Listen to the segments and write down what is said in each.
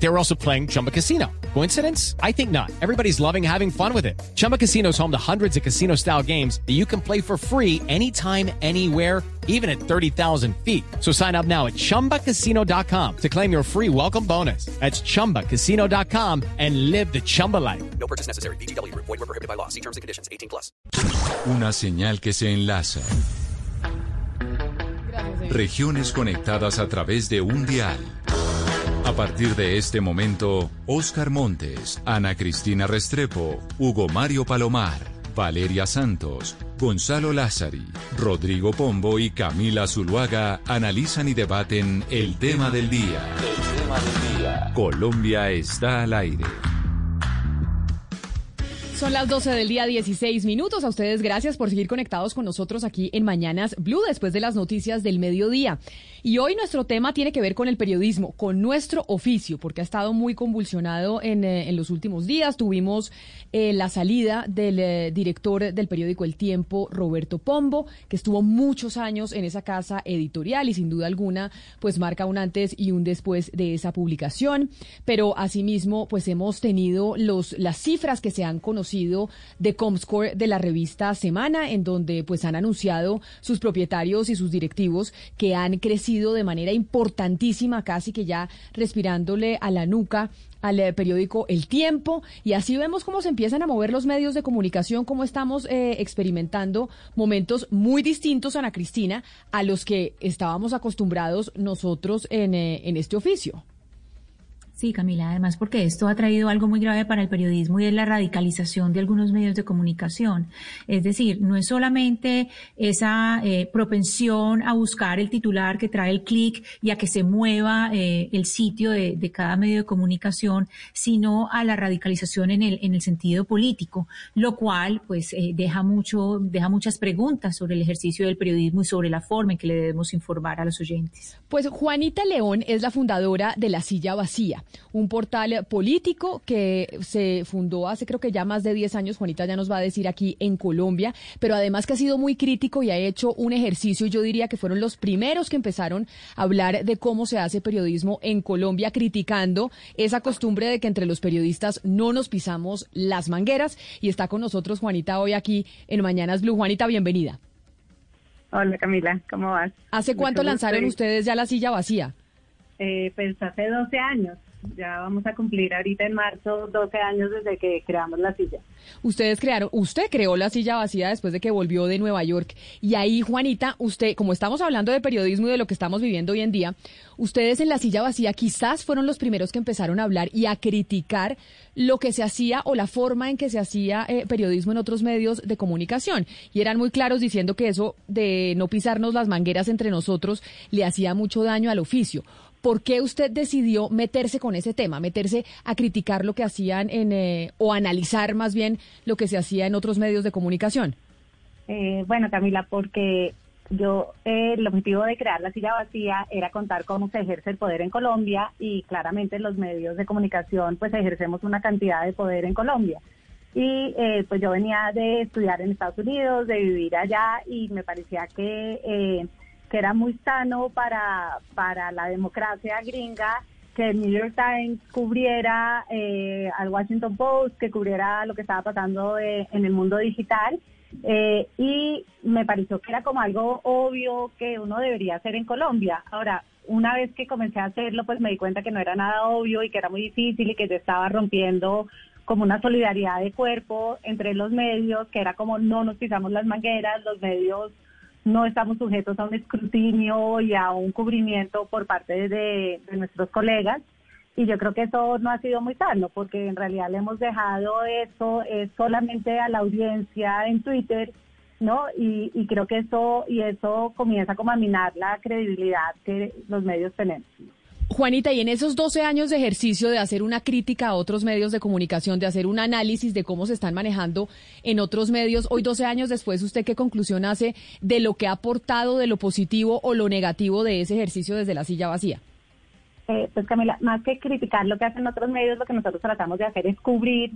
They were also playing Chumba Casino. Coincidence? I think not. Everybody's loving having fun with it. Chumba Casino is home to hundreds of casino style games that you can play for free anytime, anywhere, even at 30,000 feet. So sign up now at chumbacasino.com to claim your free welcome bonus. That's chumbacasino.com and live the Chumba life. No purchase necessary. BGW. Void were prohibited by law. See terms and conditions. 18 plus. Una señal que se enlaza. Regiones conectadas a través de un dial. A partir de este momento, Oscar Montes, Ana Cristina Restrepo, Hugo Mario Palomar, Valeria Santos, Gonzalo Lázari, Rodrigo Pombo y Camila Zuluaga analizan y debaten el tema del día. El tema del día. Colombia está al aire. Son las 12 del día 16 minutos. A ustedes gracias por seguir conectados con nosotros aquí en Mañanas Blue después de las noticias del mediodía. Y hoy nuestro tema tiene que ver con el periodismo, con nuestro oficio, porque ha estado muy convulsionado en, eh, en los últimos días. Tuvimos eh, la salida del eh, director del periódico El Tiempo, Roberto Pombo, que estuvo muchos años en esa casa editorial y sin duda alguna pues marca un antes y un después de esa publicación. Pero asimismo pues hemos tenido los, las cifras que se han conocido de Comscore de la revista Semana, en donde pues han anunciado sus propietarios y sus directivos que han crecido de manera importantísima, casi que ya respirándole a la nuca al eh, periódico El Tiempo y así vemos cómo se empiezan a mover los medios de comunicación, cómo estamos eh, experimentando momentos muy distintos, Ana Cristina, a los que estábamos acostumbrados nosotros en, eh, en este oficio. Sí, Camila, además porque esto ha traído algo muy grave para el periodismo y es la radicalización de algunos medios de comunicación. Es decir, no es solamente esa eh, propensión a buscar el titular que trae el clic y a que se mueva eh, el sitio de, cada medio de comunicación, sino a la radicalización en el, en el sentido político, lo cual pues eh, deja mucho, deja muchas preguntas sobre el ejercicio del periodismo y sobre la forma en que le debemos informar a los oyentes. Pues Juanita León es la fundadora de La Silla Vacía un portal político que se fundó hace creo que ya más de 10 años, Juanita ya nos va a decir aquí en Colombia, pero además que ha sido muy crítico y ha hecho un ejercicio, yo diría que fueron los primeros que empezaron a hablar de cómo se hace periodismo en Colombia, criticando esa costumbre de que entre los periodistas no nos pisamos las mangueras. Y está con nosotros Juanita hoy aquí en Mañanas Blue. Juanita, bienvenida. Hola Camila, ¿cómo vas? ¿Hace cuánto lanzaron ustedes ya la silla vacía? Eh, pues hace 12 años ya vamos a cumplir ahorita en marzo 12 años desde que creamos la silla. Ustedes crearon, usted creó la silla vacía después de que volvió de Nueva York. Y ahí, Juanita, usted, como estamos hablando de periodismo y de lo que estamos viviendo hoy en día, ustedes en la silla vacía quizás fueron los primeros que empezaron a hablar y a criticar lo que se hacía o la forma en que se hacía eh, periodismo en otros medios de comunicación. Y eran muy claros diciendo que eso de no pisarnos las mangueras entre nosotros le hacía mucho daño al oficio. ¿Por qué usted decidió meterse con ese tema, meterse a criticar lo que hacían en, eh, o analizar más bien lo que se hacía en otros medios de comunicación? Eh, bueno, Camila, porque yo eh, el objetivo de crear la silla vacía era contar cómo se ejerce el poder en Colombia y claramente los medios de comunicación pues ejercemos una cantidad de poder en Colombia. Y eh, pues yo venía de estudiar en Estados Unidos, de vivir allá y me parecía que eh, que era muy sano para, para la democracia gringa que el New York Times cubriera eh, al Washington Post, que cubriera lo que estaba pasando eh, en el mundo digital. Eh, y me pareció que era como algo obvio que uno debería hacer en Colombia. Ahora, una vez que comencé a hacerlo, pues me di cuenta que no era nada obvio y que era muy difícil y que yo estaba rompiendo como una solidaridad de cuerpo entre los medios, que era como no nos pisamos las mangueras, los medios no estamos sujetos a un escrutinio y a un cubrimiento por parte de, nuestros colegas. Y yo creo que eso no ha sido muy sano, porque en realidad le hemos dejado eso es solamente a la audiencia en Twitter, ¿no? Y, y creo que eso, y eso comienza como a minar la credibilidad que los medios tenemos. Juanita, y en esos 12 años de ejercicio de hacer una crítica a otros medios de comunicación, de hacer un análisis de cómo se están manejando en otros medios, hoy 12 años después, ¿usted qué conclusión hace de lo que ha aportado, de lo positivo o lo negativo de ese ejercicio desde la silla vacía? Eh, pues Camila, más que criticar lo que hacen otros medios, lo que nosotros tratamos de hacer es cubrir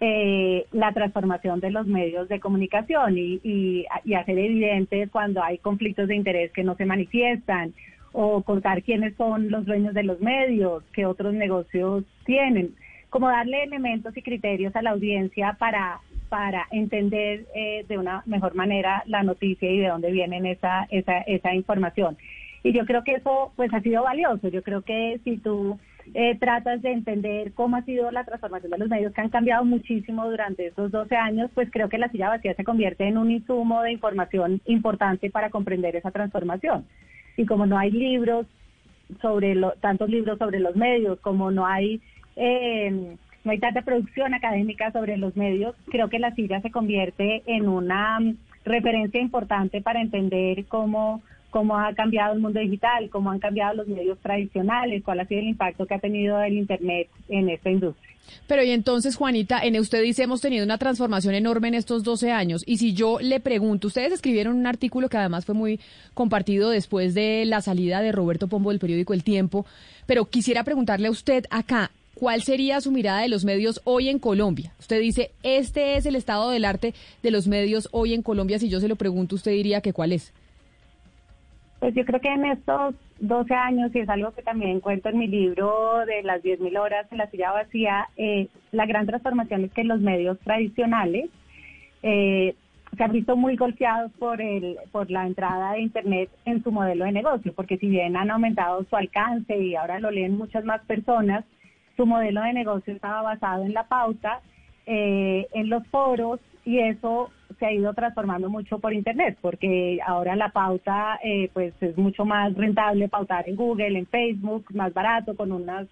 eh, la transformación de los medios de comunicación y, y, y hacer evidentes cuando hay conflictos de interés que no se manifiestan o contar quiénes son los dueños de los medios, qué otros negocios tienen, como darle elementos y criterios a la audiencia para para entender eh, de una mejor manera la noticia y de dónde vienen esa, esa, esa información. Y yo creo que eso pues ha sido valioso. Yo creo que si tú eh, tratas de entender cómo ha sido la transformación de los medios que han cambiado muchísimo durante estos 12 años, pues creo que la silla vacía se convierte en un insumo de información importante para comprender esa transformación. Y como no hay libros sobre lo, tantos libros sobre los medios, como no hay eh, no hay tanta producción académica sobre los medios, creo que la silla se convierte en una referencia importante para entender cómo, cómo ha cambiado el mundo digital, cómo han cambiado los medios tradicionales, cuál ha sido el impacto que ha tenido el Internet en esta industria. Pero y entonces, Juanita, en usted dice hemos tenido una transformación enorme en estos 12 años. Y si yo le pregunto, ustedes escribieron un artículo que además fue muy compartido después de la salida de Roberto Pombo del periódico El Tiempo, pero quisiera preguntarle a usted acá, ¿cuál sería su mirada de los medios hoy en Colombia? Usted dice, este es el estado del arte de los medios hoy en Colombia. Si yo se lo pregunto, usted diría que cuál es. Pues yo creo que en estos 12 años, y es algo que también cuento en mi libro de las 10.000 horas en la silla vacía, eh, la gran transformación es que los medios tradicionales eh, se han visto muy golpeados por, el, por la entrada de Internet en su modelo de negocio, porque si bien han aumentado su alcance y ahora lo leen muchas más personas, su modelo de negocio estaba basado en la pauta, eh, en los foros, y eso ha ido transformando mucho por Internet, porque ahora la pauta eh, pues es mucho más rentable pautar en Google, en Facebook, más barato, con unos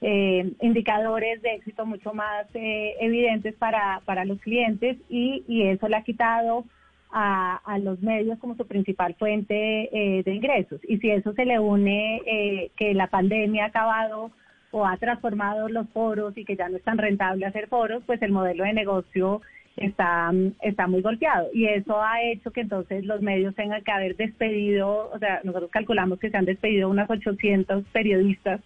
eh, indicadores de éxito mucho más evidentes para, para los clientes y, y eso le ha quitado a, a, los medios como su principal fuente de ingresos. Y si eso se le une que la pandemia ha acabado o ha transformado los foros y que ya no es tan rentable hacer foros, pues el modelo de negocio está, está muy golpeado. Y eso ha hecho que entonces los medios tengan que haber despedido, o sea, nosotros calculamos que se han despedido unas 800 periodistas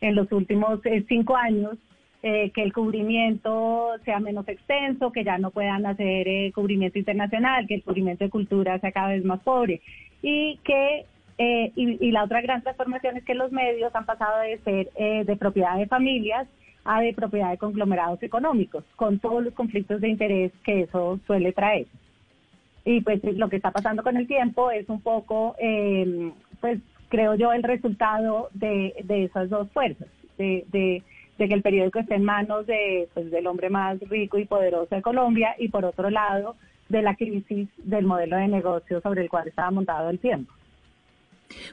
en los últimos eh, cinco años, eh, que el cubrimiento sea menos extenso, que ya no puedan hacer eh, cubrimiento internacional, que el cubrimiento de cultura sea cada vez más pobre y que eh, y, la otra gran transformación es que los medios han pasado de ser eh, de propiedad de familias a de propiedad de conglomerados económicos, con todos los conflictos de interés que eso suele traer. Y pues lo que está pasando con el tiempo es un poco, eh, pues creo yo, el resultado de, esas dos fuerzas, de, de, que el periódico esté en manos de, pues, del hombre más rico y poderoso de Colombia y por otro lado de la crisis del modelo de negocio sobre el cual estaba montado el tiempo.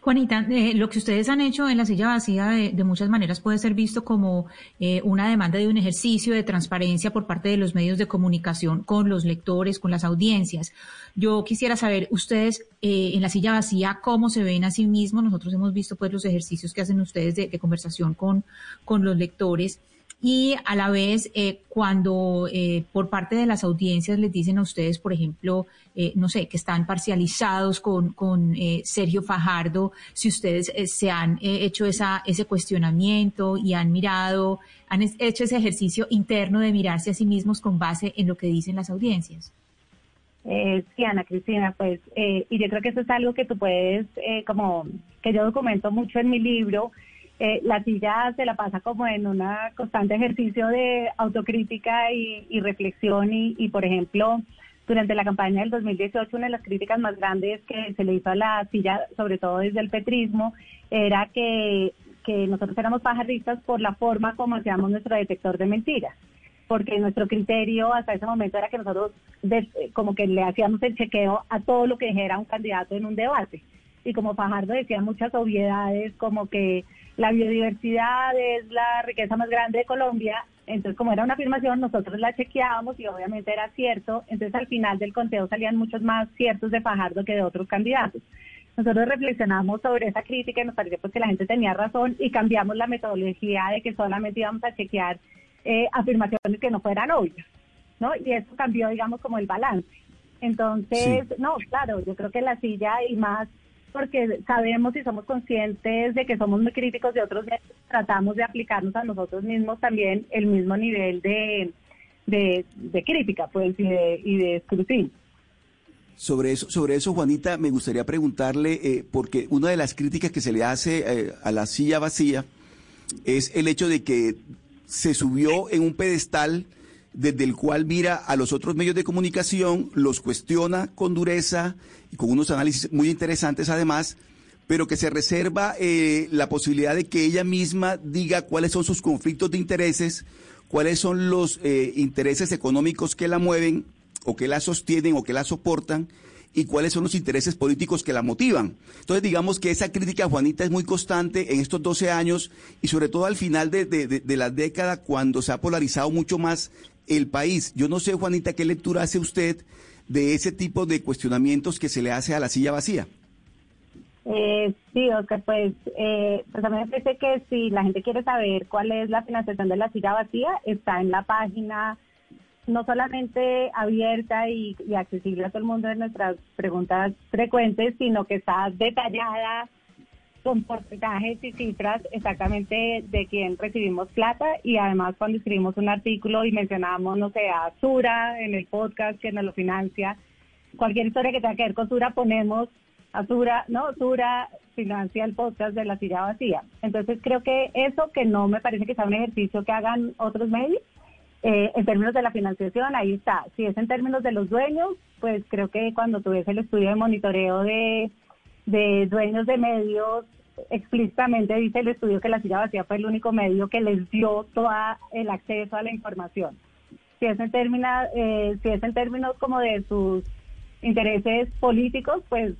Juanita, eh, lo que ustedes han hecho en la silla vacía de, muchas maneras puede ser visto como eh, una demanda de un ejercicio de transparencia por parte de los medios de comunicación con los lectores, con las audiencias. Yo quisiera saber, ustedes eh, en la silla vacía, cómo se ven a sí mismos. Nosotros hemos visto pues los ejercicios que hacen ustedes de, de conversación con, con los lectores y a la vez eh, cuando eh, por parte de las audiencias les dicen a ustedes, por ejemplo, eh, no sé, que están parcializados con, con Sergio Fajardo, si ustedes se han hecho esa, ese cuestionamiento y han mirado, han hecho ese ejercicio interno de mirarse a sí mismos con base en lo que dicen las audiencias. sí, Ana Cristina, pues, y yo creo que eso es algo que tú puedes, como que yo documento mucho en mi libro, eh, la silla se la pasa como en un constante ejercicio de autocrítica y, reflexión y, por ejemplo, durante la campaña del 2018 una de las críticas más grandes que se le hizo a la silla, sobre todo desde el petrismo, era que, que nosotros éramos pajaristas por la forma como hacíamos nuestro detector de mentiras porque nuestro criterio hasta ese momento era que nosotros como que le hacíamos el chequeo a todo lo que dijera un candidato en un debate. Y como Fajardo decía muchas obviedades, como que la biodiversidad es la riqueza más grande de Colombia, entonces como era una afirmación, nosotros la chequeábamos y obviamente era cierto, entonces al final del conteo salían muchos más ciertos de Fajardo que de otros candidatos. Nosotros reflexionamos sobre esa crítica y nos pareció pues que la gente tenía razón y cambiamos la metodología de que solamente íbamos a chequear eh, afirmaciones que no fueran obvias, ¿no? Y eso cambió, digamos, como el balance. Entonces, no, claro, yo creo que la silla y más porque sabemos y somos conscientes de que somos muy críticos de otros tratamos de aplicarnos a nosotros mismos también el mismo nivel de, de, de crítica, pues, y de, y de escrutinio. Sobre eso, sobre eso, Juanita, me gustaría preguntarle, eh, porque una de las críticas que se le hace eh, a la silla vacía es el hecho de que se subió en un pedestal desde el cual mira a los otros medios de comunicación, los cuestiona con dureza y con unos análisis muy interesantes además, pero que se reserva eh, la posibilidad de que ella misma diga cuáles son sus conflictos de intereses, cuáles son los intereses económicos que la mueven o que la sostienen o que la soportan y cuáles son los intereses políticos que la motivan. Entonces, digamos que esa crítica, Juanita, es muy constante en estos 12 años y sobre todo al final de, de, la década cuando se ha polarizado mucho más el país. Yo no sé, Juanita, qué lectura hace usted de ese tipo de cuestionamientos que se le hace a la silla vacía. Eh, sí, Oscar, pues, eh, pues a mí me parece que si la gente quiere saber cuál es la financiación de la silla vacía, está en la página no solamente abierta y, accesible a todo el mundo de nuestras preguntas frecuentes, sino que está detallada con porcentajes y cifras exactamente de quién recibimos plata y además cuando escribimos un artículo y mencionamos, no sé, a Sura en el podcast que nos lo financia, cualquier historia que tenga que ver con Sura ponemos a Sura, no, Sura financia el podcast de la silla vacía. Entonces creo que eso que no me parece que sea un ejercicio que hagan otros medios, eh, en términos de la financiación, ahí está. Si es en términos de los dueños, pues creo que cuando tuviese el estudio de monitoreo de, dueños de medios, explícitamente dice el estudio que la silla vacía fue el único medio que les dio todo el acceso a la información. Si es en términos, eh, si es en términos como de sus intereses políticos, pues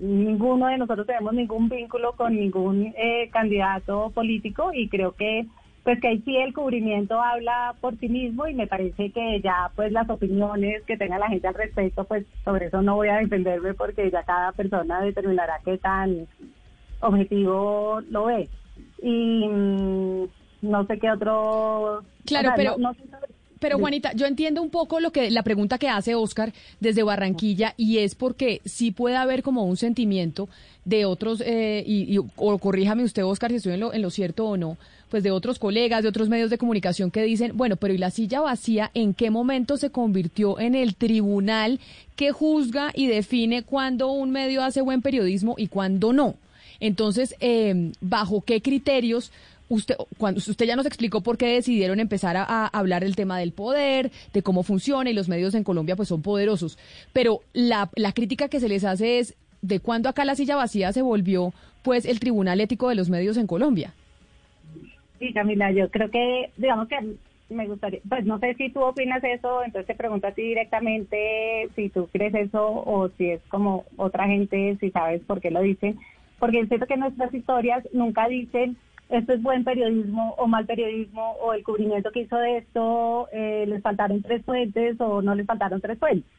ninguno de nosotros tenemos ningún vínculo con ningún eh, candidato político y creo que pues que ahí sí el cubrimiento habla por sí mismo y me parece que ya pues las opiniones que tenga la gente al respecto, pues sobre eso no voy a defenderme porque ya cada persona determinará qué tan objetivo lo ve. Y mm, no sé qué otro... Claro, pero... pero Juanita, yo entiendo un poco lo que la pregunta que hace Oscar desde Barranquilla y es porque sí puede haber como un sentimiento de otros eh, y, o corríjame usted Oscar si estoy en lo, en lo cierto o no, pues de otros colegas, de otros medios de comunicación que dicen, bueno, pero ¿y la silla vacía en qué momento se convirtió en el tribunal que juzga y define cuándo un medio hace buen periodismo y cuándo no? Entonces, eh, ¿bajo qué criterios usted, cuando usted ya nos explicó por qué decidieron empezar a, hablar del tema del poder, de cómo funciona y los medios en Colombia pues son poderosos, pero la, la crítica que se les hace es de cuándo acá la silla vacía se volvió pues el Tribunal Ético de los Medios en Colombia. Sí, Camila, yo creo que, digamos que me gustaría, pues no sé si tú opinas eso, entonces te pregunto a ti directamente si tú crees eso o si es como otra gente, si sabes por qué lo dicen, porque es cierto que nuestras historias nunca dicen esto es buen periodismo o mal periodismo o el cubrimiento que hizo de esto eh, les faltaron tres fuentes o no les faltaron tres fuentes.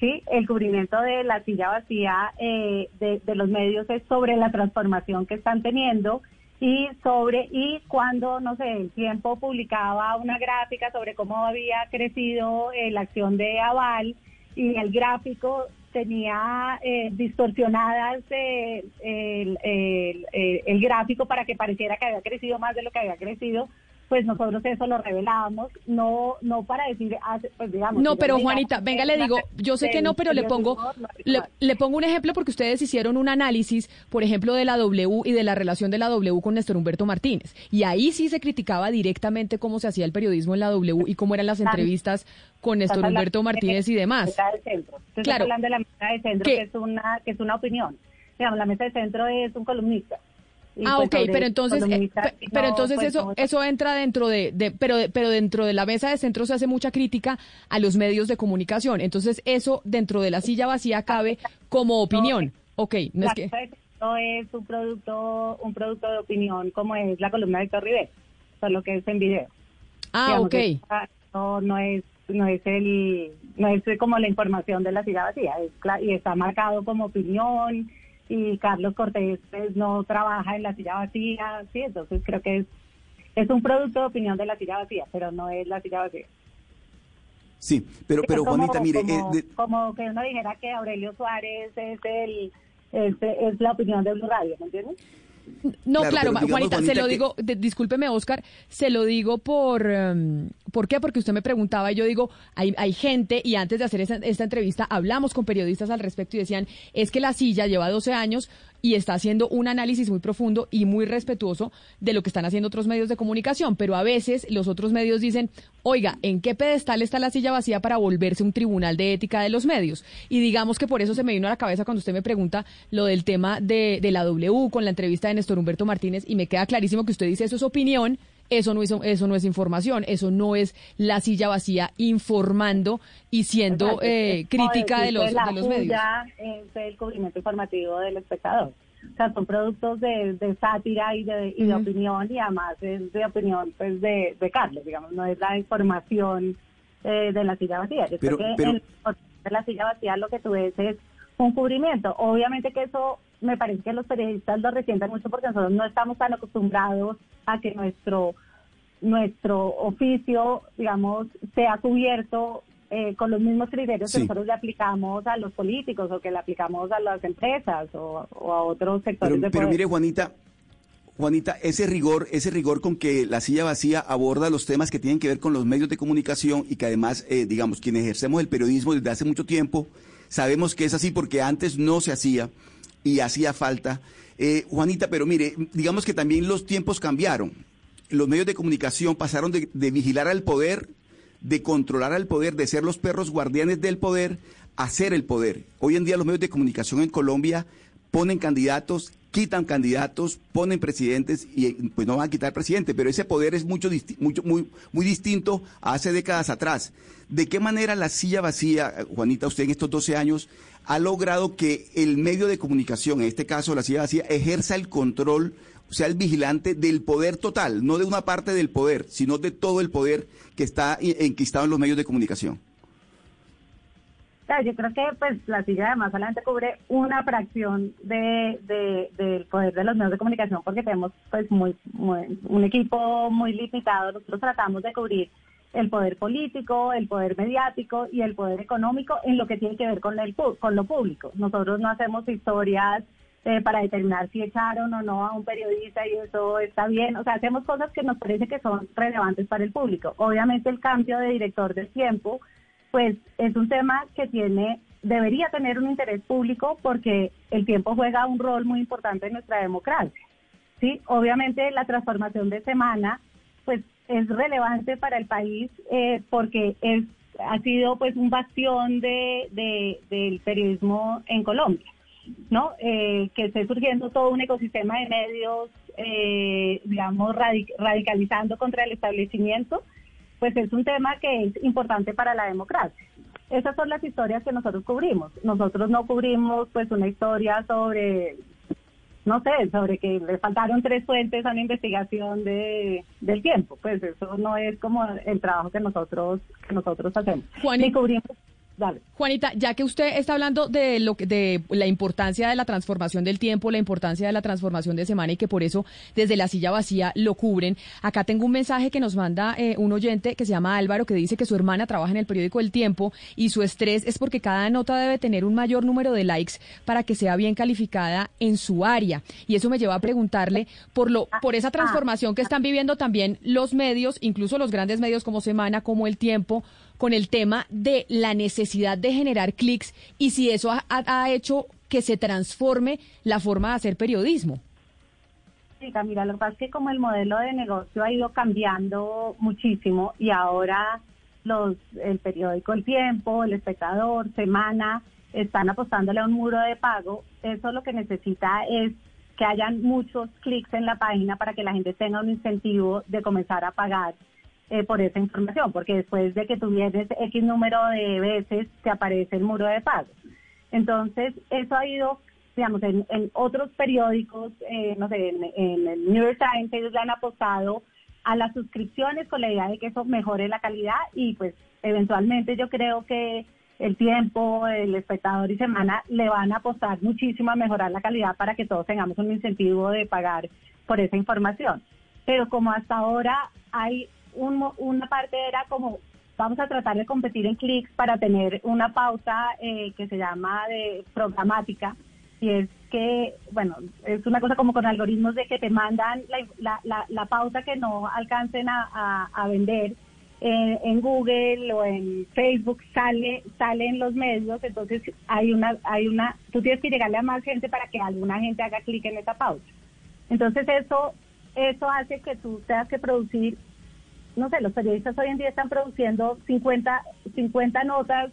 Sí, el cubrimiento de la silla vacía eh, de, de los medios es sobre la transformación que están teniendo y sobre y cuando no sé el tiempo publicaba una gráfica sobre cómo había crecido eh, la acción de aval y el gráfico tenía eh, distorsionadas eh, el, el, el, gráfico para que pareciera que había crecido más de lo que había crecido pues nosotros eso lo revelábamos, no no para decir, pues digamos... No, pero Juanita, venga, le digo, yo sé que no, pero le pongo, le, pongo un ejemplo porque ustedes hicieron un análisis, por ejemplo, de la W y de la relación de la W con Néstor Humberto Martínez. Y ahí sí se criticaba directamente cómo se hacía el periodismo en la W y cómo eran las entrevistas con Néstor Humberto Martínez y demás. Claro. hablando de la mesa de centro, que es una, que es una opinión. Digamos, la mesa de centro es un columnista ah, pues ok, pero entonces, eh, pero entonces pues eso, eso entra dentro de, de, pero, pero dentro de la mesa de centro se hace mucha crítica a los medios de comunicación. Entonces eso dentro de la silla vacía cabe como opinión. ok, no es que no es un producto, un producto de opinión como es la columna de Héctor Rivera, solo que es en video. Ah, ok. No, no es no es el no es como la información de la silla vacía es y está marcado como opinión y Carlos Cortés pues, no trabaja en la silla vacía, sí, entonces creo que es, es un producto de opinión de la silla vacía, pero no es la silla vacía. Sí, pero, pero Juanita, mire... Como, eh, como, que uno dijera que Aurelio Suárez es, el, es, es la opinión de Blue Radio, ¿me entiendes? No, claro, Juanita, se lo digo, discúlpeme, Oscar, se lo digo por, em, ¿Por qué? Porque usted me preguntaba y yo digo, hay, hay gente, y antes de hacer esa- esta entrevista hablamos con periodistas al respecto y decían, es que la silla lleva 12 años y está haciendo un análisis muy profundo y muy respetuoso de lo que están haciendo otros medios de comunicación, pero a veces los otros medios dicen, oiga, ¿en qué pedestal está la silla vacía para volverse un tribunal de ética de los medios? Y digamos que por eso se me vino a la cabeza cuando usted me pregunta lo del tema de, de la W con la entrevista de Néstor Humberto Martínez y me queda clarísimo que usted dice eso es opinión, eso no es, eso no es información, eso no es la silla vacía informando y siendo eh, crítica de los, la de los medios. el cubrimiento informativo del espectador. O sea, son productos de, de sátira y de, y de opinión y además es de opinión pues de, de Carlos, digamos, no es la información eh, de la silla vacía. Yo Pero- creo que pero- en de la silla vacía lo que tú ves es un cubrimiento. Obviamente que eso me parece que los periodistas lo resienten mucho porque nosotros no estamos tan acostumbrados a que nuestro nuestro oficio, digamos, sea cubierto eh, con los mismos criterios Sí. que nosotros le aplicamos a los políticos o que le aplicamos a las empresas o, o a otros sectores Pero, de pero poder. mire, Juanita, Juanita, ese rigor, ese rigor con que la silla vacía aborda los temas que tienen que ver con los medios de comunicación y que además, eh, digamos, quienes ejercemos el periodismo desde hace mucho tiempo, sabemos que es así porque antes no se hacía y hacía falta. Eh, Juanita, pero mire, digamos que también los tiempos cambiaron. Los medios de comunicación pasaron de, de vigilar al poder, de controlar al poder, de ser los perros guardianes del poder, a ser el poder. Hoy en día los medios de comunicación en Colombia ponen candidatos, quitan candidatos, ponen presidentes y pues no van a quitar presidente, pero ese poder es mucho, mucho muy, muy distinto a hace décadas atrás. ¿De qué manera la silla vacía, Juanita, usted en estos 12 años ha logrado que el medio de comunicación, en este caso la silla vacía, ejerza el control, sea, el vigilante del poder total, no de una parte del poder, sino de todo el poder que está enquistado en los medios de comunicación? Yo creo que pues la silla además solamente cubre una fracción de, de- del poder de los medios de comunicación porque tenemos pues muy, un equipo muy limitado. Nosotros tratamos de cubrir el poder político, el poder mediático y el poder económico en lo que tiene que ver con, el, con lo público. Nosotros no hacemos historias eh, para determinar si echaron o no a un periodista y eso está bien. O sea, hacemos cosas que nos parece que son relevantes para el público. Obviamente el cambio de director del tiempo pues es un tema que tiene debería tener un interés público porque el tiempo juega un rol muy importante en nuestra democracia. Sí, obviamente la transformación de semana pues es relevante para el país eh, porque es ha sido pues un bastión de, de- del periodismo en Colombia, ¿no? Eh, que esté surgiendo todo un ecosistema de medios, eh, digamos, radic- radicalizando contra el establecimiento pues es un tema que es importante para la democracia. Esas son las historias que nosotros cubrimos. Nosotros no cubrimos pues una historia sobre, no sé, sobre que le faltaron tres fuentes a una investigación de, del tiempo. Pues eso no es como el trabajo que nosotros que nosotros hacemos. Juani- Ni cubrimos, Juanita, ya que usted está hablando de lo que, de la importancia de la transformación del tiempo, la importancia de la transformación de semana y que por eso desde la silla vacía lo cubren, acá tengo un mensaje que nos manda eh, un oyente que se llama Álvaro que dice que su hermana trabaja en el periódico El Tiempo y su estrés es porque cada nota debe tener un mayor número de likes para que sea bien calificada en su área. Y eso me lleva a preguntarle por lo por esa transformación que están viviendo también los medios, incluso los grandes medios como Semana, como El Tiempo con el tema de la necesidad de generar clics y si eso ha, hecho que se transforme la forma de hacer periodismo. Sí, Camila, lo que pasa es que como el modelo de negocio ha ido cambiando muchísimo y ahora los el periódico El Tiempo, El Espectador, Semana están apostándole a un muro de pago, eso lo que necesita es que hayan muchos clics en la página para que la gente tenga un incentivo de comenzar a pagar eh, por esa información, porque después de que tú vienes X número de veces te aparece el muro de pago. Entonces, eso ha ido, digamos, en, en otros periódicos, eh, no sé, en, en el New York Times, ellos le han apostado a las suscripciones con la idea de que eso mejore la calidad y pues eventualmente yo creo que el tiempo, el espectador y semana le van a apostar muchísimo a mejorar la calidad para que todos tengamos un incentivo de pagar por esa información. Pero como hasta ahora hay un una parte era como vamos a tratar de competir en clics para tener una pauta eh, que se llama de programática y es que, bueno, es una cosa como con algoritmos de que te mandan la, la, la, la pauta que no alcancen a, a, a vender eh, en Google o en Facebook sale sale en los medios, entonces hay una hay una tú tienes que llegarle a más gente para que alguna gente haga clic en esa pauta. Entonces eso eso hace que tú tengas que producir no sé, los periodistas hoy en día están produciendo 50 50 notas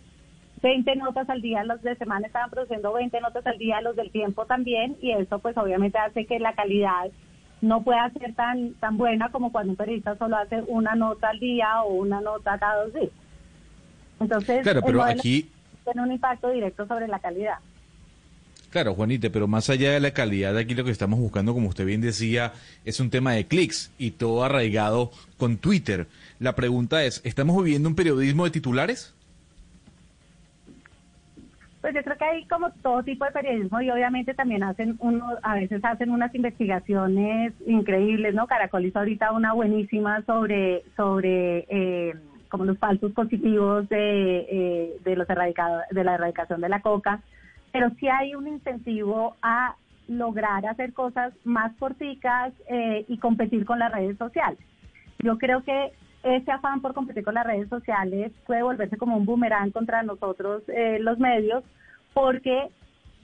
20 notas al día, los de semana estaban produciendo 20 notas al día, los del tiempo también, y eso pues obviamente hace que la calidad no pueda ser tan tan buena como cuando un periodista solo hace una nota al día o una nota cada dos días. Entonces, claro, pero aquí tiene un impacto directo sobre la calidad. Claro, Juanita, pero más allá de la calidad, aquí lo que estamos buscando, como usted bien decía, es un tema de clics y todo arraigado con Twitter. La pregunta es, ¿estamos viviendo un periodismo de titulares? Pues yo creo que hay como todo tipo de periodismo y obviamente también hacen uno, a veces hacen unas investigaciones increíbles, ¿no? Caracol hizo ahorita una buenísima sobre sobre eh, como los falsos positivos de, eh, de los erradicados de la erradicación de la coca, pero sí hay un incentivo a lograr hacer cosas más corticas eh, y competir con las redes sociales. Yo creo que ese afán por competir con las redes sociales puede volverse como un boomerang contra nosotros eh, los medios, porque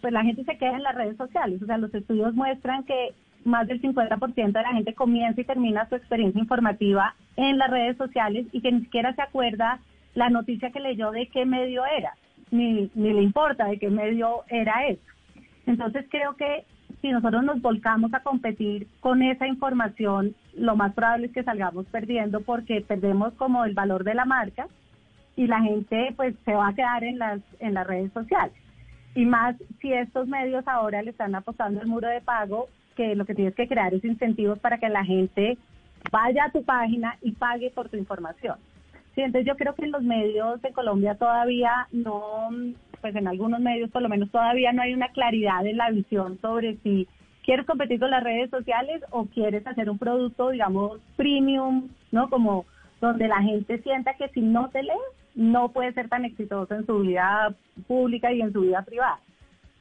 pues la gente se queda en las redes sociales. O sea, los estudios muestran que más del 50% de la gente comienza y termina su experiencia informativa en las redes sociales y que ni siquiera se acuerda la noticia que leyó de qué medio era, ni, ni le importa de qué medio era eso. Entonces creo que si nosotros nos volcamos a competir con esa información, lo más probable es que salgamos perdiendo porque perdemos como el valor de la marca y la gente pues se va a quedar en las en las redes sociales. Y más si estos medios ahora le están apostando el muro de pago, que lo que tienes que crear es incentivos para que la gente vaya a tu página y pague por tu información. Sí, entonces yo creo que en los medios de Colombia todavía no, pues en algunos medios por lo menos todavía no hay una claridad en la visión sobre si quieres competir con las redes sociales o quieres hacer un producto, digamos, premium, ¿no? Como donde la gente sienta que si no te lee, no puede ser tan exitoso en su vida pública y en su vida privada.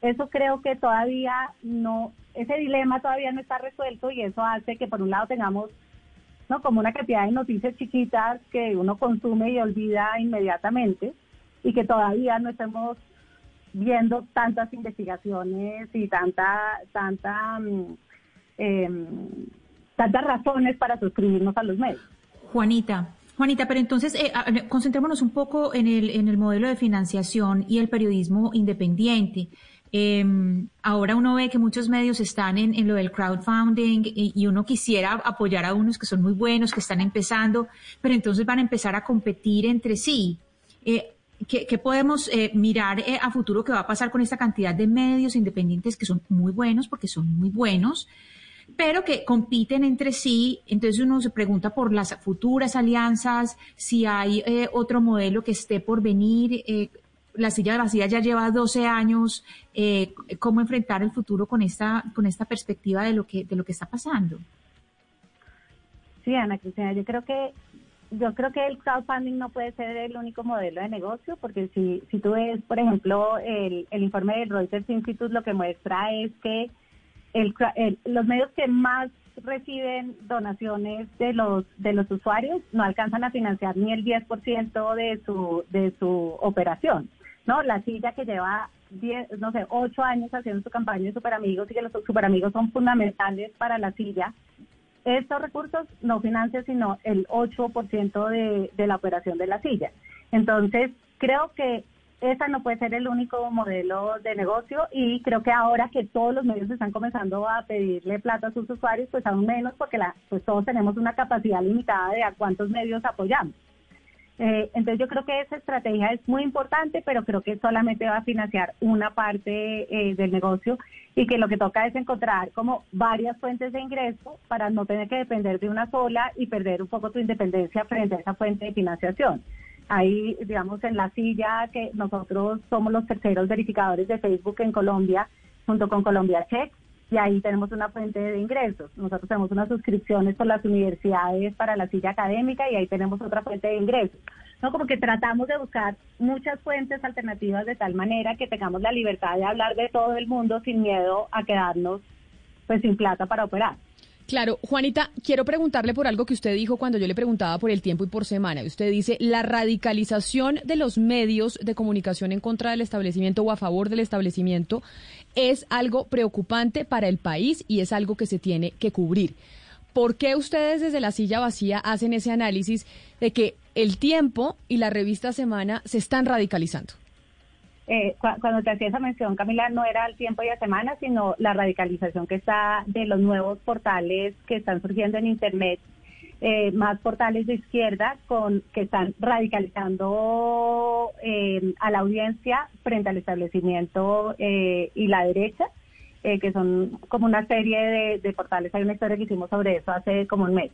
Eso creo que todavía no, ese dilema todavía no está resuelto y eso hace que por un lado tengamos ¿no? como una cantidad de noticias chiquitas que uno consume y olvida inmediatamente y que todavía no estemos viendo tantas investigaciones y tanta, tanta, em, tantas razones para suscribirnos a los medios. Juanita, Juanita, pero entonces eh, concentrémonos un poco en el, en el modelo de financiación y el periodismo independiente. Em, ahora uno ve que muchos medios están en, lo del crowdfunding y, uno quisiera apoyar a unos que son muy buenos, que están empezando, pero entonces van a empezar a competir entre sí. Eh, ¿Qué, podemos eh, mirar eh, a futuro que va a pasar con esta cantidad de medios independientes que son muy buenos, porque son muy buenos, pero que compiten entre sí? Entonces uno se pregunta por las futuras alianzas, si hay eh, otro modelo que esté por venir. La silla vacía ya lleva 12 años. ¿Cómo enfrentar el futuro con esta, con esta perspectiva de lo que, de lo que está pasando? Sí, Ana Cristina, yo creo que yo creo que el crowdfunding no puede ser el único modelo de negocio, porque si, si tú ves, por ejemplo, el, el informe del Reuters Institute, lo que muestra es que el, los medios que más reciben donaciones de los de los usuarios no alcanzan a financiar ni el 10% de su de su operación, ¿no? La silla que lleva 10, no sé, 8 años haciendo su campaña de Super Amigos y que los Super Amigos son fundamentales para la silla, estos recursos no financian sino el 8% de, de la operación de la silla. Entonces, creo que esa no puede ser el único modelo de negocio y creo que ahora que todos los medios están comenzando a pedirle plata a sus usuarios, pues aún menos porque la, pues todos tenemos una capacidad limitada de a cuántos medios apoyamos. Eh, entonces yo creo que esa estrategia es muy importante, pero creo que solamente va a financiar una parte eh, del negocio y que lo que toca es encontrar como varias fuentes de ingreso para no tener que depender de una sola y perder un poco tu independencia frente a esa fuente de financiación. Ahí, digamos, en la silla que nosotros somos los terceros verificadores de Facebook en Colombia, junto con Colombia Check, y ahí tenemos una fuente de ingresos. Nosotros tenemos unas suscripciones con las universidades para la silla académica y ahí tenemos otra fuente de ingresos. ¿no? Como que tratamos de buscar muchas fuentes alternativas de tal manera que tengamos la libertad de hablar de todo el mundo sin miedo a quedarnos pues sin plata para operar. Claro, Juanita, quiero preguntarle por algo que usted dijo cuando yo le preguntaba por el tiempo y por semana. Usted dice, la radicalización de los medios de comunicación en contra del establecimiento o a favor del establecimiento es algo preocupante para el país y es algo que se tiene que cubrir. ¿Por qué ustedes desde la silla vacía hacen ese análisis de que el tiempo y la revista Semana se están radicalizando? Eh, cu- cuando te hacía esa mención, Camila, no era el tiempo y la semana, sino la radicalización que está de los nuevos portales que están surgiendo en Internet, eh, más portales de izquierda con que están radicalizando eh, a la audiencia frente al establecimiento eh, y la derecha, que son como una serie de portales. Hay una historia que hicimos sobre eso hace como un mes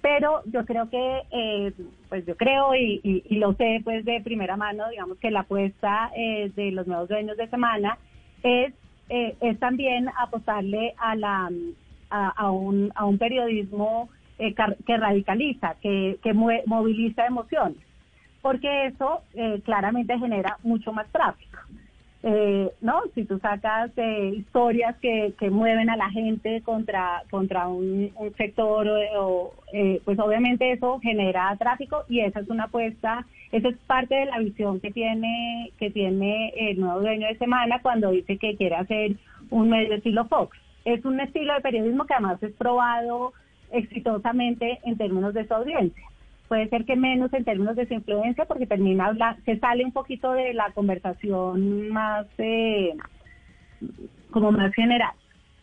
pero yo creo que, eh, pues yo creo y, y- lo sé pues de primera mano, digamos que la apuesta eh, de los nuevos dueños de semana es, eh, también apostarle a, la, a, un, a un periodismo eh, que radicaliza, que, que moviliza emociones, porque eso eh, claramente genera mucho más tráfico. Eh, no, si tú sacas eh, historias que, que mueven a la gente contra contra un, sector, o, o, eh, pues obviamente eso genera tráfico y esa es una apuesta, esa es parte de la visión que tiene que tiene el nuevo dueño de Semana cuando dice que quiere hacer un medio estilo Fox. Es un estilo de periodismo que además es probado exitosamente en términos de su audiencia puede ser que menos en términos de su influencia porque termina habla se sale un poquito de la conversación más eh, como más general.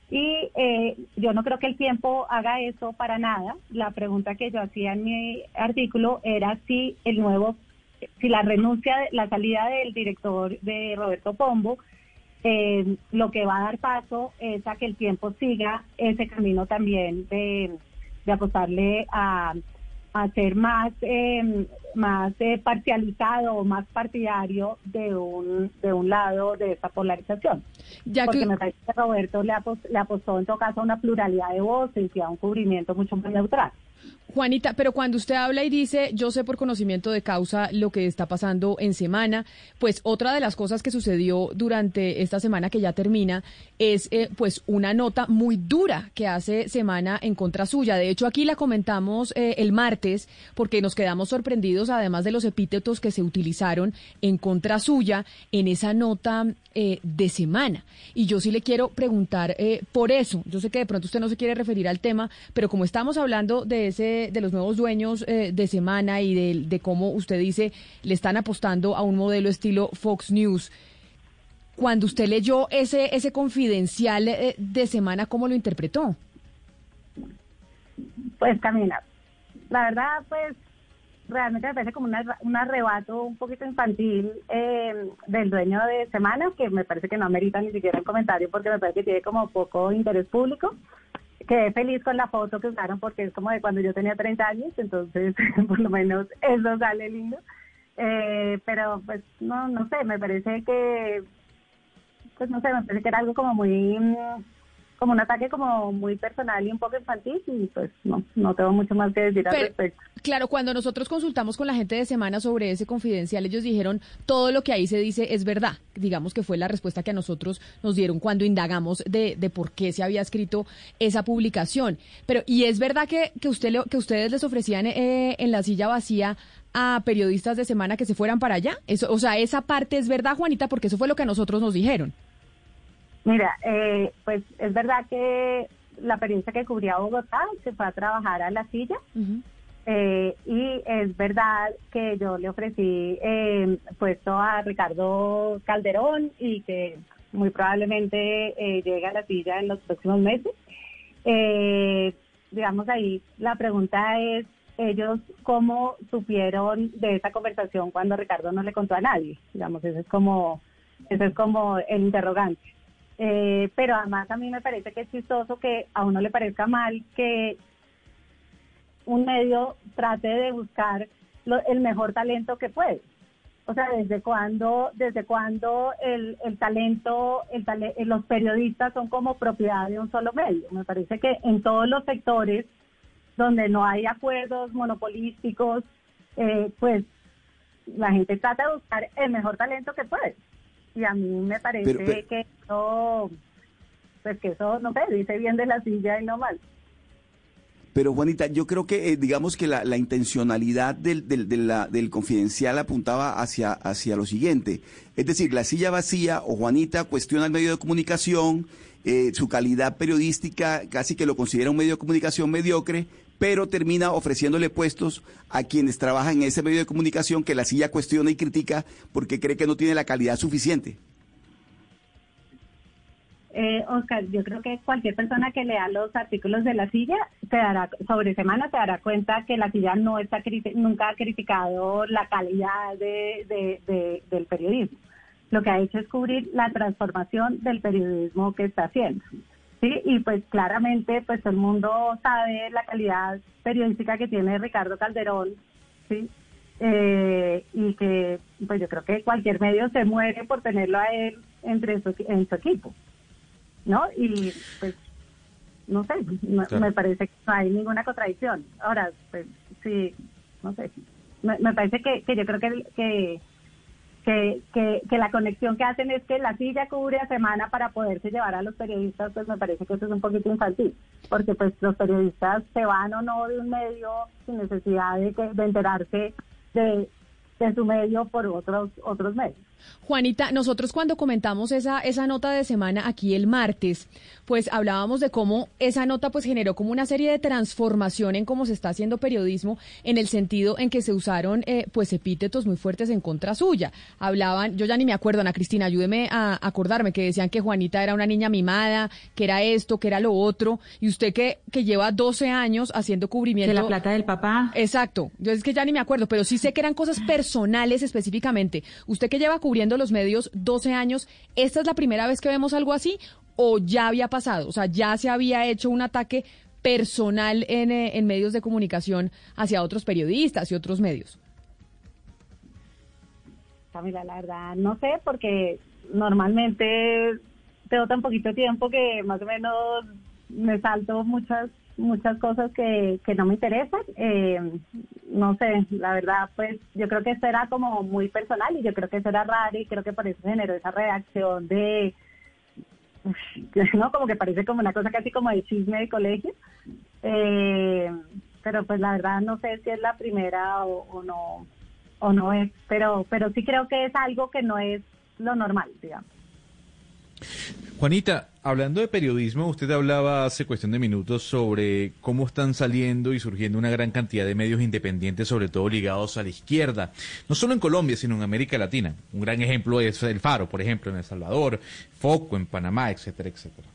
Y eh, yo no creo que el tiempo haga eso para nada. La pregunta que yo hacía en mi artículo era si el nuevo si la renuncia la salida del director de Roberto Pombo eh, lo que va a dar paso es a que el tiempo siga ese camino también de, de apostarle a, a ser más eh, más eh, parcializado o más partidario de un de un lado de esta polarización. Ya porque que, me parece que Roberto le, apos- le apostó en todo caso a una pluralidad de voces y a un cubrimiento mucho más neutral Juanita, pero cuando usted habla y dice, yo sé por conocimiento de causa lo que está pasando en semana, pues otra de las cosas que sucedió durante esta semana que ya termina es eh, pues una nota muy dura que hace semana en contra suya. De hecho, aquí la comentamos eh, el martes porque nos quedamos sorprendidos, además de los epítetos que se utilizaron en contra suya en esa nota eh, de semana. Y yo sí le quiero preguntar eh, por eso. Yo sé que de pronto usted no se quiere referir al tema, pero como estamos hablando de ese, de los nuevos dueños eh, de semana y de, de cómo usted dice le están apostando a un modelo estilo Fox News. Cuando usted leyó ese, ese confidencial eh, de semana, ¿cómo lo interpretó? pues Camila, la verdad, pues realmente me parece como una- un arrebato un poquito infantil eh, del dueño de Semana, que me parece que no amerita ni siquiera el comentario porque me parece que tiene como poco interés público. Quedé feliz con la foto que usaron porque es como de cuando yo tenía 30 años, entonces por lo menos eso sale lindo. Eh, pero pues no, no sé, me parece que, pues no sé, me parece que era algo como muy... como un ataque como muy personal y un poco infantil y pues no, no tengo mucho más que decir al Pero- respecto. Claro, cuando nosotros consultamos con la gente de semana sobre ese confidencial, ellos dijeron todo lo que ahí se dice es verdad. Digamos que fue la respuesta que a nosotros nos dieron cuando indagamos de, de por qué se había escrito esa publicación. Pero, ¿y es verdad que, que, usted que ustedes les ofrecían eh, en la silla vacía a periodistas de semana que se fueran para allá? Eso, o sea, esa parte es verdad, Juanita, porque eso fue lo que a nosotros nos dijeron. Mira, eh, pues es verdad que la periodista que cubría Bogotá se fue a trabajar a la silla eh, y es verdad que yo le ofrecí eh, puesto a Ricardo Calderón y que muy probablemente eh, llegue a la silla en los próximos meses. Eh, digamos ahí, la pregunta es, ellos cómo supieron de esa conversación cuando Ricardo no le contó a nadie, digamos, ese es como, ese es como el interrogante. Eh, pero además a mí me parece que es chistoso que a uno le parezca mal que un medio trate de buscar lo- el mejor talento que puede. O sea, desde cuándo, desde cuándo el, el talento, el eh, los periodistas son como propiedad de un solo medio. Me parece que en todos los sectores donde no hay acuerdos monopolísticos, eh, pues la gente trata de buscar el mejor talento que puede. Y a mí me parece Pero- pero- que eso, pues que eso, no sé, dice bien de la silla y no mal. Pero Juanita, yo creo que eh, digamos que la, la intencionalidad del, del, de la- del confidencial apuntaba hacia, hacia lo siguiente. Es decir, la silla vacía o Juanita cuestiona el medio de comunicación, eh, su calidad periodística casi que lo considera un medio de comunicación mediocre, pero termina ofreciéndole puestos a quienes trabajan en ese medio de comunicación que la silla cuestiona y critica porque cree que no tiene la calidad suficiente. Eh, Oscar, yo creo que cualquier persona que lea los artículos de la silla se dará, sobre semana se dará cuenta que la silla no está nunca ha criticado la calidad de, de- de- del periodismo. Lo que ha hecho es cubrir la transformación del periodismo que está haciendo. Sí, y pues claramente pues todo el mundo sabe la calidad periodística que tiene Ricardo Calderón, sí, Eh, y que pues yo creo que cualquier medio se muere por tenerlo a él entre su, en su equipo. ¿no? Y pues, no sé, no- Claro. me parece que no hay ninguna contradicción. Ahora, pues sí, no sé, me, me parece que, que yo creo que, que, que, que, que la conexión que hacen es que la silla cubre a semana para poderse llevar a los periodistas, pues me parece que eso es un poquito infantil, porque pues los periodistas se van o no de un medio sin necesidad de, que, de enterarse de, de su medio por otros otros medios. Juanita, nosotros cuando comentamos esa, esa nota de semana aquí el martes, pues hablábamos de cómo esa nota pues generó como una serie de transformación en cómo se está haciendo periodismo, en el sentido en que se usaron eh, pues epítetos muy fuertes en contra suya. Hablaban, yo ya ni me acuerdo, Ana Cristina, ayúdeme a acordarme, que decían que Juanita era una niña mimada, que era esto, que era lo otro, y usted que, que lleva 12 años haciendo cubrimiento. De la plata del papá. Exacto, yo es que ya ni me acuerdo, pero sí sé que eran cosas personales específicamente. Usted que lleva cubriendo los medios 12 años, ¿esta es la primera vez que vemos algo así o ya había pasado? O sea, ya se había hecho un ataque personal en, eh, en medios de comunicación hacia otros periodistas y otros medios. Camila, la verdad, no sé, porque normalmente tengo tan poquito tiempo que más o menos me salto muchas muchas cosas que, que no me interesan. Eh, no sé, la verdad, pues yo creo que esto era como muy personal y yo creo que eso era raro y creo que por eso generó esa reacción de, ¿no? Como que parece como una cosa casi como de chisme de colegio. Eh, pero pues la verdad no sé si es la primera o, o no o no es, pero pero sí creo que es algo que no es lo normal, digamos. Juanita, hablando de periodismo, usted hablaba hace cuestión de minutos sobre cómo están saliendo y surgiendo una gran cantidad de medios independientes, sobre todo ligados a la izquierda, no solo en Colombia, sino en América Latina. Un gran ejemplo es El Faro, por ejemplo, en El Salvador, Foco en Panamá, etcétera, etcétera.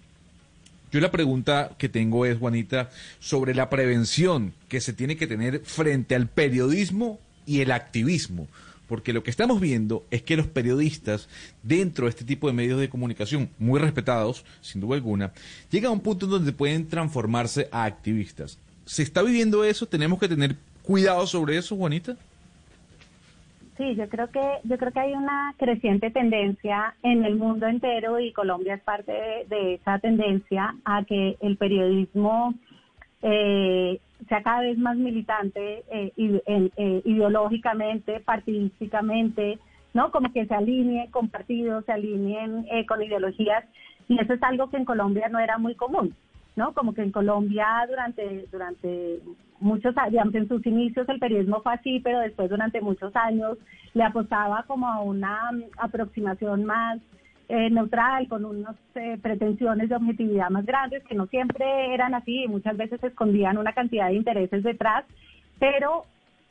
Yo la pregunta que tengo es, Juanita, sobre la prevención que se tiene que tener frente al periodismo y el activismo. Porque lo que estamos viendo es que los periodistas, dentro de este tipo de medios de comunicación, muy respetados, sin duda alguna, llegan a un punto donde pueden transformarse a activistas. ¿Se está viviendo eso? ¿Tenemos que tener cuidado sobre eso, Juanita? Sí, yo creo que yo creo que hay una creciente tendencia en el mundo entero y Colombia es parte de esa tendencia a que el periodismo eh, sea cada vez más militante eh, eh, ideológicamente, partidísticamente, ¿no? Como que se alinee con partidos, se alineen eh, con ideologías y eso es algo que en Colombia no era muy común, ¿no? Como que en Colombia durante durante muchos años, en sus inicios el periodismo fue así, pero después durante muchos años le apostaba como a una mm, aproximación más eh, neutral, con unas eh, pretensiones de objetividad más grandes, que no siempre eran así y muchas veces se escondían una cantidad de intereses detrás, pero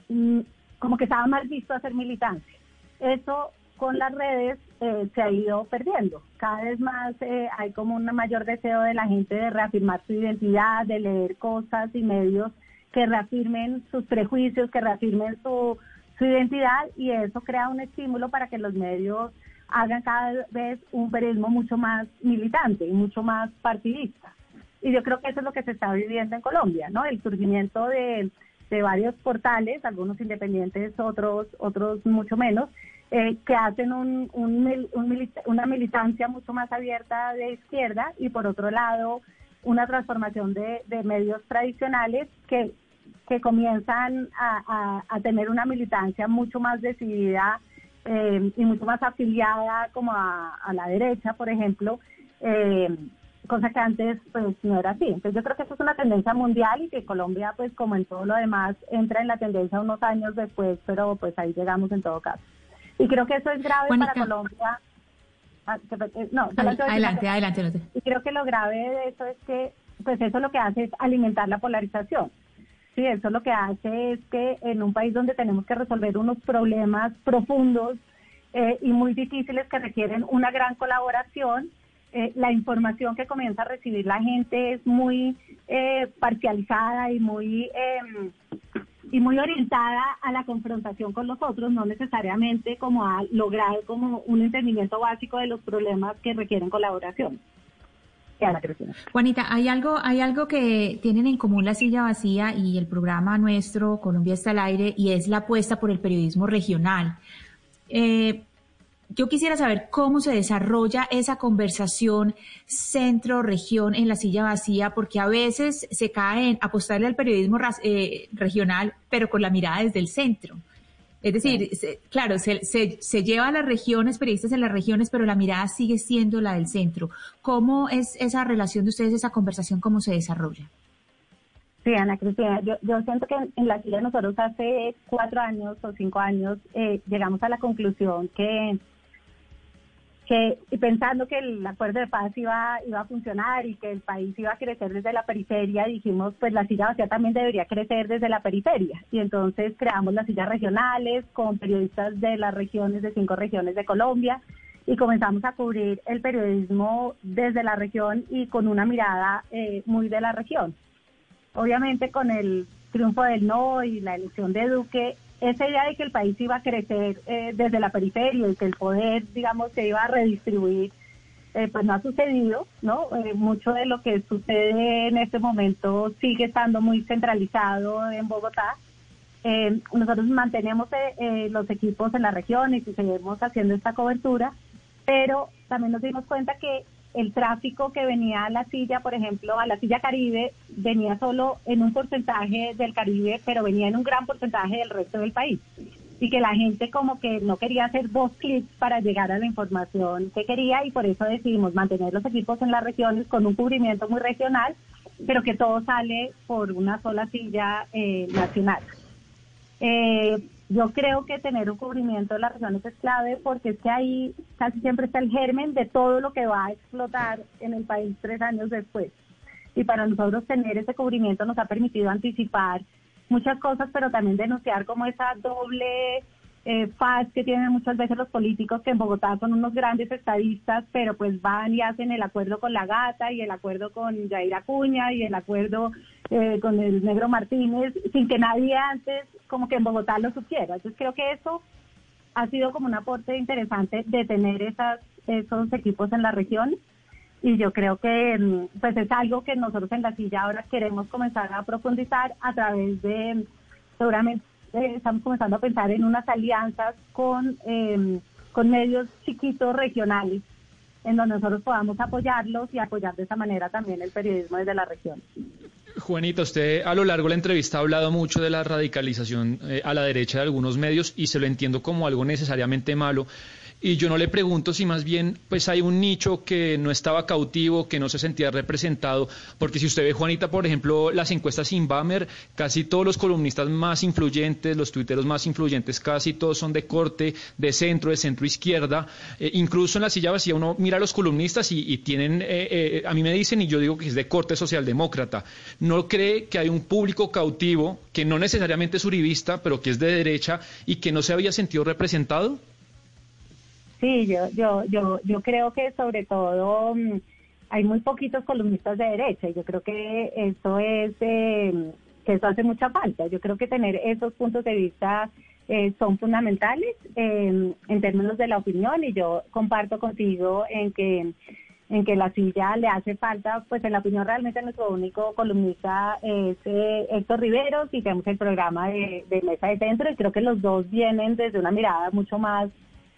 mm, como que estaba mal visto hacer militancia. Eso con las redes eh, se ha ido perdiendo. Cada vez más hay como un mayor deseo de la gente de reafirmar su identidad, de leer cosas y medios que reafirmen sus prejuicios, que reafirmen su, su identidad y eso crea un estímulo para que los medios hagan cada vez un periodismo mucho más militante y mucho más partidista. Y yo creo que eso es lo que se está viviendo en Colombia, ¿no? El surgimiento de, de varios portales, algunos independientes, otros, otros mucho menos, eh, que hacen una militancia mucho más abierta de izquierda y por otro lado una transformación de, medios tradicionales que, que comienzan a- a tener una militancia mucho más decidida eh, y mucho más afiliada como a, a la derecha, por ejemplo, eh, cosa que antes pues no era así. Entonces yo creo que eso es una tendencia mundial y que Colombia pues como en todo lo demás entra en la tendencia unos años después, pero pues ahí llegamos en todo caso. Y creo que eso es grave para Colombia. Ah, eh, no, adelante, adelante. Y creo que lo grave de eso es que pues eso lo que hace es alimentar la polarización. Sí, eso lo que hace es que en un país donde tenemos que resolver unos problemas profundos eh, y muy difíciles que requieren una gran colaboración, eh, la información que comienza a recibir la gente es muy eh, parcializada y muy em, y muy orientada a la confrontación con los otros, no necesariamente como a lograr como un entendimiento básico de los problemas que requieren colaboración. Juanita, hay algo, hay algo que tienen en común la silla vacía y el programa nuestro Colombia está al aire y es la apuesta por el periodismo regional. Eh, yo quisiera saber cómo se desarrolla esa conversación centro-región en la silla vacía, porque a veces se cae en apostarle al periodismo eh, regional, pero con la mirada desde el centro. Es decir, claro, se, se, lleva a las regiones, periodistas en las regiones, pero la mirada sigue siendo la del centro. ¿Cómo es esa relación de ustedes, esa conversación, cómo se desarrolla? Sí, Ana Cristina, yo, yo siento que en, la silla nosotros hace cuatro años o cinco años eh, llegamos a la conclusión que y pensando que el acuerdo de paz iba, iba a funcionar y que el país iba a crecer desde la periferia, dijimos, pues la silla vacía también debería crecer desde la periferia. Y entonces creamos las sillas regionales con periodistas de las regiones, de cinco regiones de Colombia, y comenzamos a cubrir el periodismo desde la región y con una mirada eh, muy de la región. Obviamente con el triunfo del no y la elección de Duque, esa idea de que el país iba a crecer eh, desde la periferia y que el poder, digamos, se iba a redistribuir, eh, pues no ha sucedido, ¿no? Eh, mucho de lo que sucede en este momento sigue estando muy centralizado en Bogotá. nosotros mantenemos los equipos en la región y seguimos haciendo esta cobertura, pero también nos dimos cuenta que el tráfico que venía a la silla, por ejemplo, a la silla Caribe, venía solo en un porcentaje del Caribe, pero venía en un gran porcentaje del resto del país. Y que la gente como que no quería hacer dos clics para llegar a la información que quería y por eso decidimos mantener los equipos en las regiones con un cubrimiento muy regional, pero que todo sale por una sola silla eh, nacional. Eh, yo creo que tener un cubrimiento de las regiones es clave porque es que ahí casi siempre está el germen de todo lo que va a explotar en el país tres años después. Y para nosotros tener ese cubrimiento nos ha permitido anticipar muchas cosas, pero también denunciar como esa doble eh, faz que tienen muchas veces los políticos que en Bogotá son unos grandes estadistas, pero pues van y hacen el acuerdo con la gata y el acuerdo con Jair Acuña y el acuerdo eh, con el negro Martínez, sin que nadie antes como que en Bogotá lo supiera. Entonces creo que eso ha sido como un aporte interesante de tener esas, esos equipos en la región y yo creo que mm, pues es algo que nosotros en la silla ahora queremos comenzar a profundizar a través de, seguramente eh, estamos comenzando a pensar en unas alianzas con, em, con medios chiquitos regionales en donde nosotros podamos apoyarlos y apoyar de esa manera también el periodismo desde la región. Juanita, usted a lo largo de la entrevista ha hablado mucho de la radicalización eh, a la derecha de algunos medios y se lo entiendo como algo necesariamente malo. Y yo no le pregunto si más bien pues hay un nicho que no estaba cautivo, que no se sentía representado, porque si usted ve, Juanita, por ejemplo, las encuestas Inbamer, casi todos los columnistas más influyentes, los tuiteros más influyentes, casi todos son de corte, de centro, de centro izquierda. Eh, incluso en la silla vacía uno mira a los columnistas y, tienen, eh, eh, a mí me dicen, y yo digo que es de corte socialdemócrata. ¿No cree que hay un público cautivo que no necesariamente es uribista, pero que es de derecha y que no se había sentido representado? Sí, yo, yo, yo, yo creo que sobre todo mm, hay muy poquitos columnistas de derecha y yo creo que eso es eh, que eso hace mucha falta. Yo creo que tener esos puntos de vista eh, son fundamentales em, en términos de la opinión y yo comparto contigo en que en que la silla le hace falta, pues en la opinión realmente nuestro único columnista es eh, Héctor Riveros y tenemos el programa de, de Mesa de Centro y creo que los dos vienen desde una mirada mucho más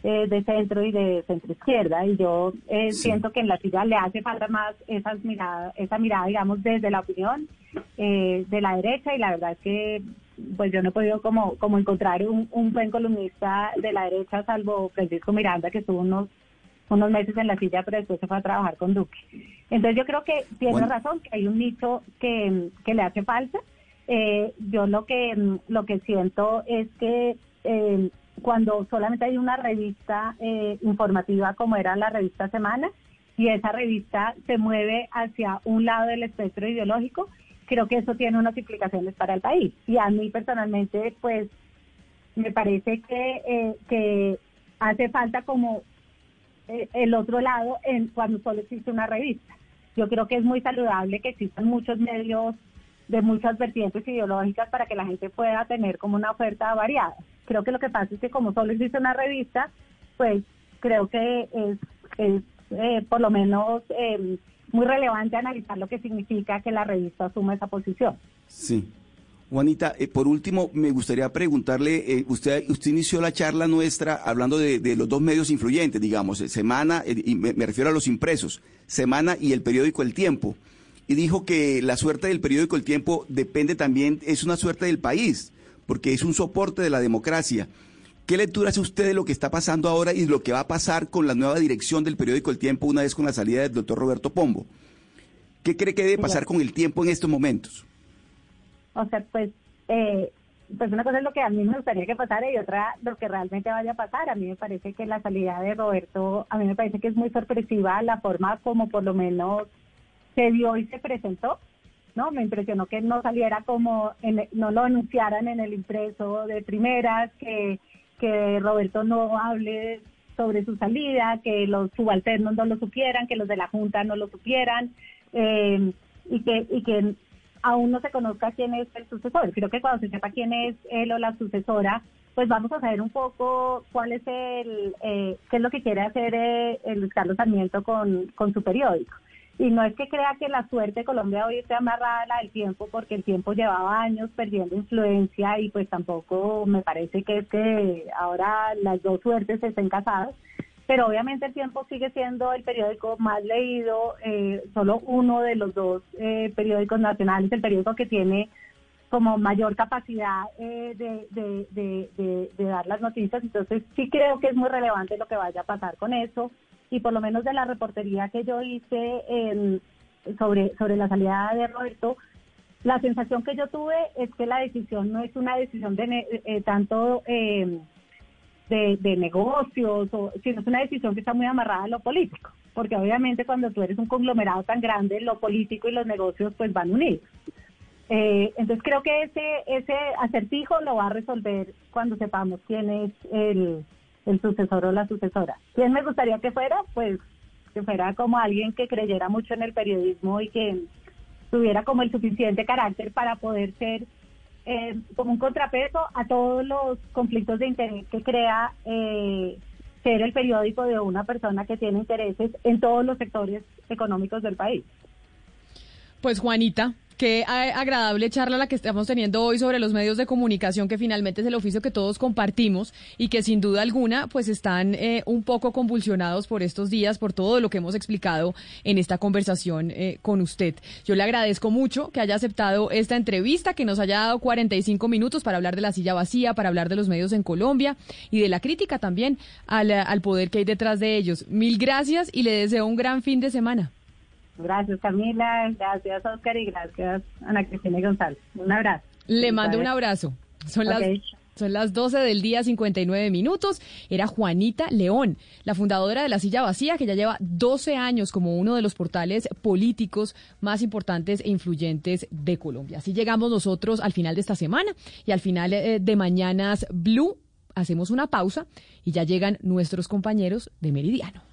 eh, de centro y de centro izquierda y yo eh, siento que en la silla le hace falta más esas mirada, esa mirada, digamos, desde la opinión eh, de la derecha y la verdad es que pues yo no he podido como, como encontrar un, un buen columnista de la derecha salvo Francisco Miranda que estuvo unos unos meses en la silla, pero después se fue a trabajar con Duque. Entonces yo creo que tiene razón, que hay un nicho que, que le hace falta. Eh, yo lo que, lo que siento es que eh, cuando solamente hay una revista eh, informativa como era la revista Semana, y esa revista se mueve hacia un lado del espectro ideológico, creo que eso tiene unas implicaciones para el país. Y a mí personalmente, pues, me parece que, eh, que hace falta como eh, el otro lado en cuando solo existe una revista. Yo creo que es muy saludable que existan muchos medios de muchas vertientes ideológicas para que la gente pueda tener como una oferta variada. Creo que lo que pasa es que como solo existe una revista, pues creo que es, es eh, por lo menos eh, muy relevante analizar lo que significa que la revista asuma esa posición. Sí. Juanita, eh, por último, me gustaría preguntarle, usted, usted inició la charla nuestra hablando de, los dos medios influyentes, digamos, Semana, y me, refiero a los impresos, Semana y el periódico El Tiempo, y dijo que la suerte del periódico El Tiempo depende también, es una suerte del país, porque es un soporte de la democracia. ¿Qué lectura hace usted de lo que está pasando ahora y lo que va a pasar con la nueva dirección del periódico El Tiempo una vez con la salida del doctor Roberto Pombo? ¿Qué cree que debe pasar con el tiempo en estos momentos? O sea, pues, eh, pues una cosa es lo que a mí me gustaría que pasara y otra lo que realmente vaya a pasar. A mí me parece que la salida de Roberto, a mí me parece que es muy sorpresiva la forma como por lo menos se dio y se presentó. ¿no? Me impresionó que no saliera como, no lo anunciaran en el impreso de primeras, que que Roberto no hable sobre su salida, que los subalternos no lo supieran, que los de la Junta no lo supieran, eh, y, que, y que aún no se conozca quién es el sucesor. Creo que cuando se sepa quién es él o la sucesora, pues vamos a saber un poco cuál es el, eh, qué es lo que quiere hacer eh, el Carlos Sarmiento con, con su periódico. Y no es que crea que la suerte de Colombia hoy esté amarrada a la del tiempo, porque el tiempo llevaba años perdiendo influencia y pues tampoco me parece que es que ahora las dos suertes estén casadas. Pero obviamente el tiempo sigue siendo el periódico más leído, eh, solo uno de los dos eh, periódicos nacionales, el periódico que tiene como mayor capacidad eh, de, de, de, de dar las noticias. Entonces sí creo que es muy relevante lo que vaya a pasar con eso y por lo menos de la reportería que yo hice sobre, sobre la salida de Roberto, la sensación que yo tuve es que la decisión no es una decisión de eh, tanto eh, de, negocios, sino es una decisión que está muy amarrada a lo político, porque obviamente cuando tú eres un conglomerado tan grande, lo político y los negocios pues van unidos. Eh, entonces creo que ese, ese acertijo lo va a resolver cuando sepamos quién es el, el sucesor o la sucesora. ¿Quién me gustaría que fuera? Pues que fuera como alguien que creyera mucho en el periodismo y que tuviera como el suficiente carácter para poder ser eh, como un contrapeso a todos los conflictos de interés que crea eh, ser el periódico de una persona que tiene intereses en todos los sectores económicos del país. Pues Juanita, Qué agradable charla la que estamos teniendo hoy sobre los medios de comunicación, que finalmente es el oficio que todos compartimos y que sin duda alguna pues están eh, un poco convulsionados por estos días, por todo lo que hemos explicado en esta conversación eh, con usted. Yo le agradezco mucho que haya aceptado esta entrevista, que nos haya dado 45 minutos para hablar de la silla vacía, para hablar de los medios en Colombia y de la crítica también al, al poder que hay detrás de ellos. Mil gracias y le deseo un gran fin de semana. Gracias Camila, gracias Oscar y gracias Ana Cristina González. Un abrazo. Le mando un abrazo. Son las son las 12 del día, 59 minutos. Era Juanita León, la fundadora de La Silla Vacía, que ya lleva 12 años como uno de los portales políticos más importantes e influyentes de Colombia. Así llegamos nosotros al final de esta semana y al final eh, de Mañanas Blue. Hacemos una pausa y ya llegan nuestros compañeros de Meridiano.